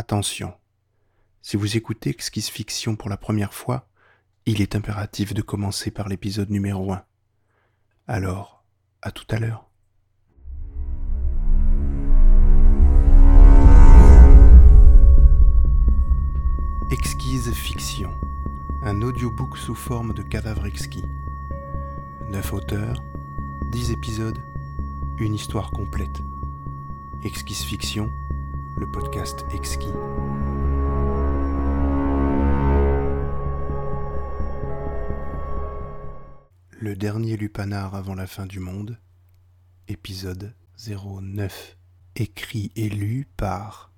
Attention, si vous écoutez Exquise Fiction pour la première fois, il est impératif de commencer par l'épisode numéro 1. Alors, à tout à l'heure. Exquise Fiction, un audiobook sous forme de cadavre exquis. Neuf auteurs, dix épisodes, une histoire complète. Exquise Fiction, le podcast exquis. Le dernier lupanar avant la fin du monde, épisode 09, écrit et lu par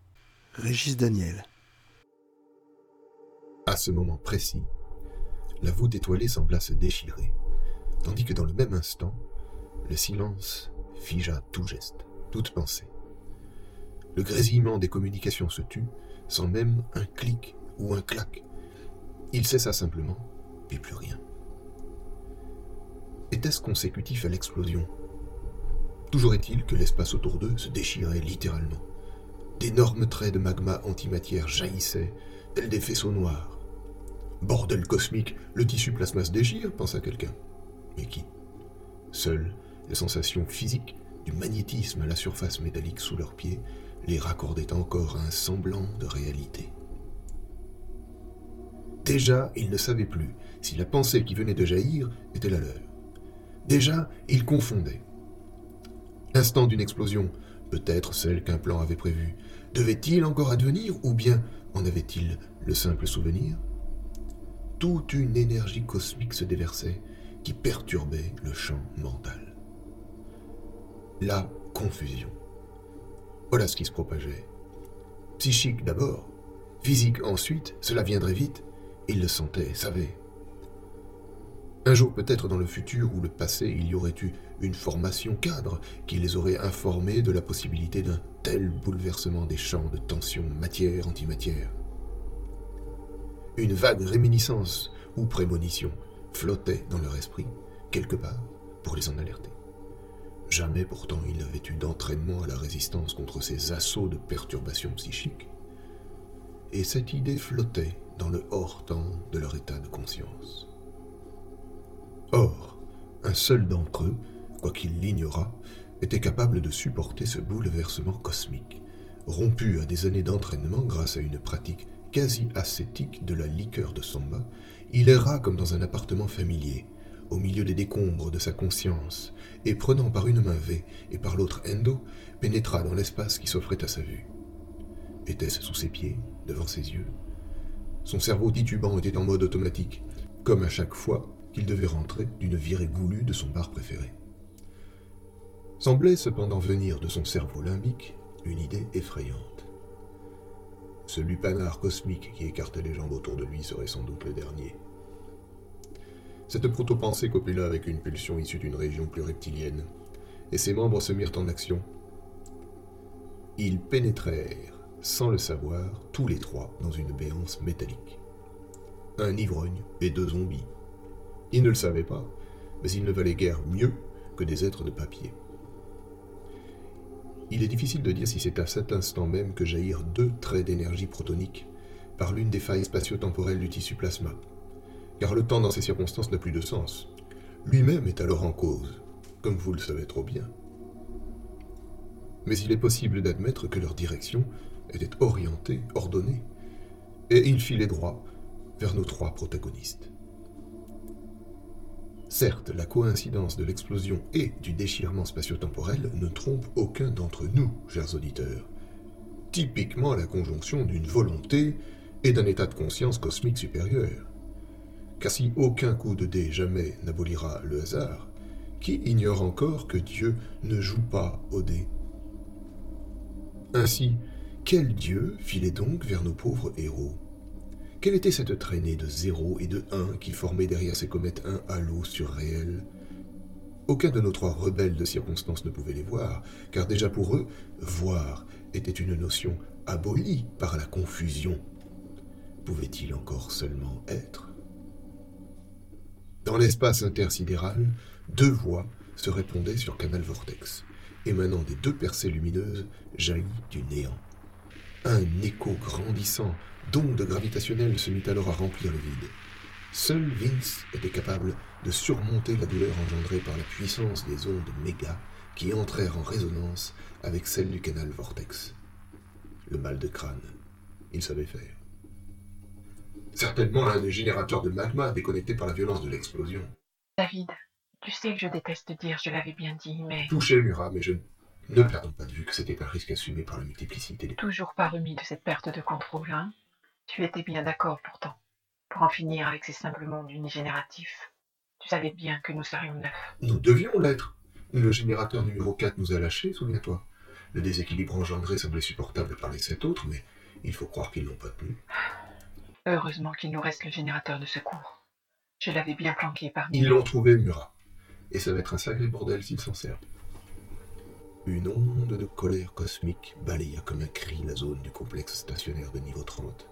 Régis Daniel. À ce moment précis, la voûte étoilée sembla se déchirer, tandis que dans le même instant, le silence figea tout geste, toute pensée. Le grésillement des communications se tut, sans même un clic ou un clac. Il cessa simplement, et plus rien. Était-ce consécutif à l'explosion? Toujours est-il que l'espace autour d'eux se déchirait littéralement. D'énormes traits de magma antimatière jaillissaient, tels des faisceaux noirs. Bordel cosmique, le tissu plasma se déchire, pensa quelqu'un. Mais qui? Seules les sensations physiques du magnétisme à la surface métallique sous leurs pieds les raccordait encore un semblant de réalité. Déjà, ils ne savaient plus si la pensée qui venait de jaillir était la leur. Déjà, ils confondaient. L'instant d'une explosion, peut-être celle qu'un plan avait prévue, devait-il encore advenir ou bien en avait-il le simple souvenir? Toute une énergie cosmique se déversait qui perturbait le champ mental. La confusion. Voilà ce qui se propageait. Psychique d'abord, physique ensuite, cela viendrait vite. Il le sentait, savait. Un jour peut-être dans le futur ou le passé, il y aurait eu une formation cadre qui les aurait informés de la possibilité d'un tel bouleversement des champs de tension matière-antimatière. Une vague réminiscence ou prémonition flottait dans leur esprit, quelque part, pour les en alerter. Jamais pourtant il n'avait eu d'entraînement à la résistance contre ces assauts de perturbations psychiques. Et cette idée flottait dans le hors-temps de leur état de conscience. Or, un seul d'entre eux, quoiqu'il l'ignorât, était capable de supporter ce bouleversement cosmique, rompu à des années d'entraînement grâce à une pratique quasi ascétique de la liqueur de samba, il erra comme dans un appartement familier, au milieu des décombres de sa conscience, et prenant par une main V et par l'autre Endo, pénétra dans l'espace qui s'offrait à sa vue. Était-ce sous ses pieds, devant ses yeux? Son cerveau titubant était en mode automatique, comme à chaque fois qu'il devait rentrer d'une virée goulue de son bar préféré. Semblait cependant venir de son cerveau limbique une idée effrayante. Ce lupanar cosmique qui écartait les jambes autour de lui serait sans doute le dernier. Cette proto-pensée copula avec une pulsion issue d'une région plus reptilienne, et ses membres se mirent en action. Ils pénétrèrent, sans le savoir, tous les trois dans une béance métallique. Un ivrogne et deux zombies. Ils ne le savaient pas, mais ils ne valaient guère mieux que des êtres de papier. Il est difficile de dire si c'est à cet instant même que jaillirent deux traits d'énergie protonique par l'une des failles spatio-temporelles du tissu plasma, car le temps dans ces circonstances n'a plus de sens. Lui-même est alors en cause, comme vous le savez trop bien. Mais il est possible d'admettre que leur direction était orientée, ordonnée, et il filait droit vers nos trois protagonistes. Certes, la coïncidence de l'explosion et du déchirement spatio-temporel ne trompe aucun d'entre nous, chers auditeurs. Typiquement la conjonction d'une volonté et d'un état de conscience cosmique supérieur. Car si aucun coup de dé jamais n'abolira le hasard, qui ignore encore que Dieu ne joue pas au dé? Ainsi, quel Dieu filait donc vers nos pauvres héros? Quelle était cette traînée de 0 et de 1 qui formait derrière ces comètes un halo surréel? Aucun de nos trois rebelles de circonstance ne pouvait les voir, car déjà pour eux, voir était une notion abolie par la confusion. Pouvait-il encore seulement être dans l'espace intersidéral, deux voix se répondaient sur Canal Vortex, émanant des deux percées lumineuses jaillies du néant. Un écho grandissant d'ondes gravitationnelles se mit alors à remplir le vide. Seul Vince était capable de surmonter la douleur engendrée par la puissance des ondes méga qui entrèrent en résonance avec celle du canal vortex. Le mal de crâne, il savait faire. Certainement un des générateurs de magma déconnecté par la violence de l'explosion. David, tu sais que je déteste dire, je l'avais bien dit, mais... Touché, Murat, mais je ne perdons pas de vue que c'était un risque assumé par la multiplicité des... Toujours pas remis de cette perte de contrôle, hein Tu étais bien d'accord pourtant, pour en finir avec ces simples mondes unigénératifs. Tu savais bien que nous serions neufs. Nous devions l'être. Le générateur numéro 4 nous a lâchés, souviens-toi. Le déséquilibre engendré semblait supportable par les sept autres, mais il faut croire qu'ils n'ont pas tenu. Heureusement qu'il nous reste le générateur de secours. Je l'avais bien planqué parmi Ils l'ont trouvé, Murat. Et ça va être un sacré bordel s'ils s'en servent. Une onde de colère cosmique balaya comme un cri la zone du complexe stationnaire de niveau 30,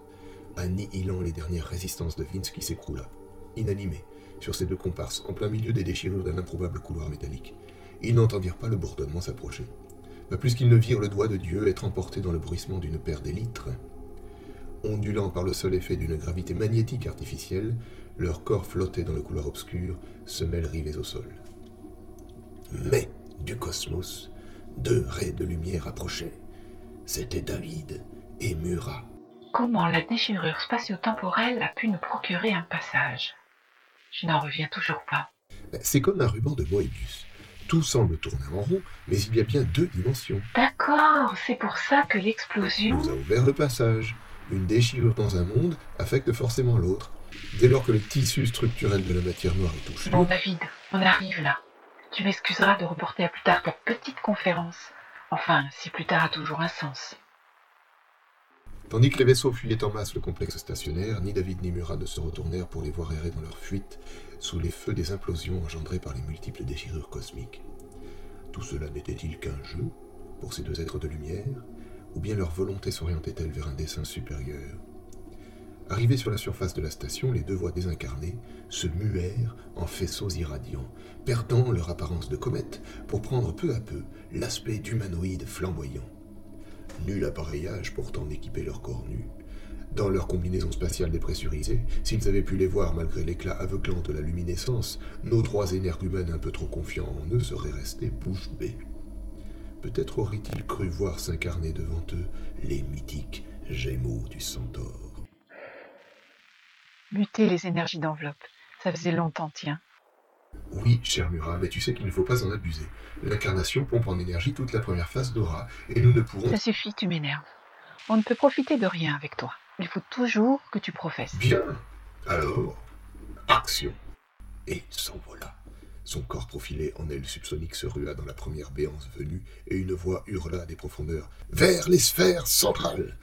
annihilant les dernières résistances de Vince qui s'écroula, inanimé, sur ses deux comparses, en plein milieu des déchirures d'un improbable couloir métallique. Ils n'entendirent pas le bourdonnement s'approcher, pas plus qu'ils ne virent le doigt de Dieu être emporté dans le bruissement d'une paire d'élytres. Ondulant par le seul effet d'une gravité magnétique artificielle, leurs corps flottaient dans le couloir obscur, semelles rivées au sol. Mais, du cosmos, deux raies de lumière approchaient. C'étaient David et Murat. Comment la déchirure spatio-temporelle a pu nous procurer un passage? Je n'en reviens toujours pas. Ben, C'est comme un ruban de Moebius. Tout semble tourner en rond, mais il y a bien deux dimensions. D'accord, c'est pour ça que l'explosion... nous a ouvert le passage. Une déchirure dans un monde affecte forcément l'autre. Dès lors que le tissu structurel de la matière noire est touché, Bon David, on arrive là. Tu m'excuseras de reporter à plus tard ta petite conférence. Enfin, si plus tard a toujours un sens. tandis que les vaisseaux fuyaient en masse le complexe stationnaire, ni David ni Murat ne se retournèrent pour les voir errer dans leur fuite sous les feux des implosions engendrées par les multiples déchirures cosmiques. Tout cela n'était-il qu'un jeu pour ces deux êtres de lumière, ou bien leur volonté s'orientait-elle vers un dessein supérieur? Arrivés sur la surface de la station, les deux voix désincarnées se muèrent en faisceaux irradiants, perdant leur apparence de comète pour prendre peu à peu l'aspect d'humanoïdes flamboyants. Nul appareillage pourtant n'équipait leur corps nus. Dans leur combinaison spatiale dépressurisée, s'ils avaient pu les voir malgré l'éclat aveuglant de la luminescence, nos trois énergumènes un peu trop confiants en eux seraient restés bouche bée. Peut-être auraient-ils cru voir s'incarner devant eux les mythiques Gémeaux du Centaure. Muter les énergies d'enveloppe. Ça faisait longtemps, tiens. Oui, cher Murat, mais tu sais qu'il ne faut pas en abuser. L'incarnation pompe en énergie toute la première phase d'aura, et nous ne pourrons... Ça suffit, tu m'énerves. On ne peut profiter de rien avec toi. Il faut toujours que tu professes. Bien. Alors, action. Et s'envola. Son corps profilé en aile subsonique se rua dans la première béance venue, et une voix hurla des profondeurs. Vers les sphères centrales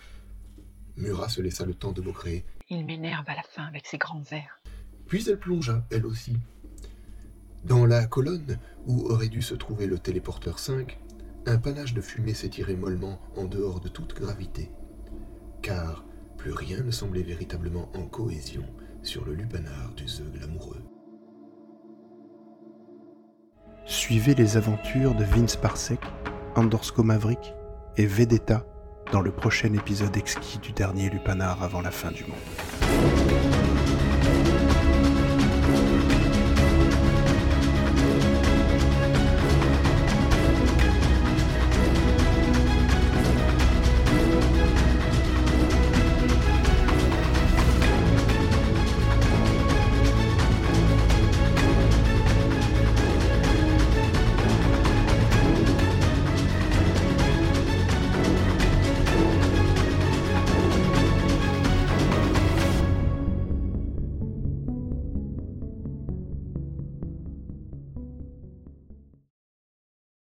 Murat se laissa le temps de créer, Il m'énerve à la fin avec ses grands airs. puis elle plongea, elle aussi. Dans la colonne où aurait dû se trouver le téléporteur 5, un panache de fumée s'étirait mollement en dehors de toute gravité. Car plus rien ne semblait véritablement en cohésion sur le lupanar du Zeug amoureux. Suivez les aventures de Vince Parsec, Andorsko Maverick et Vedetta dans le prochain épisode exquis du dernier Lupanar avant la fin du monde.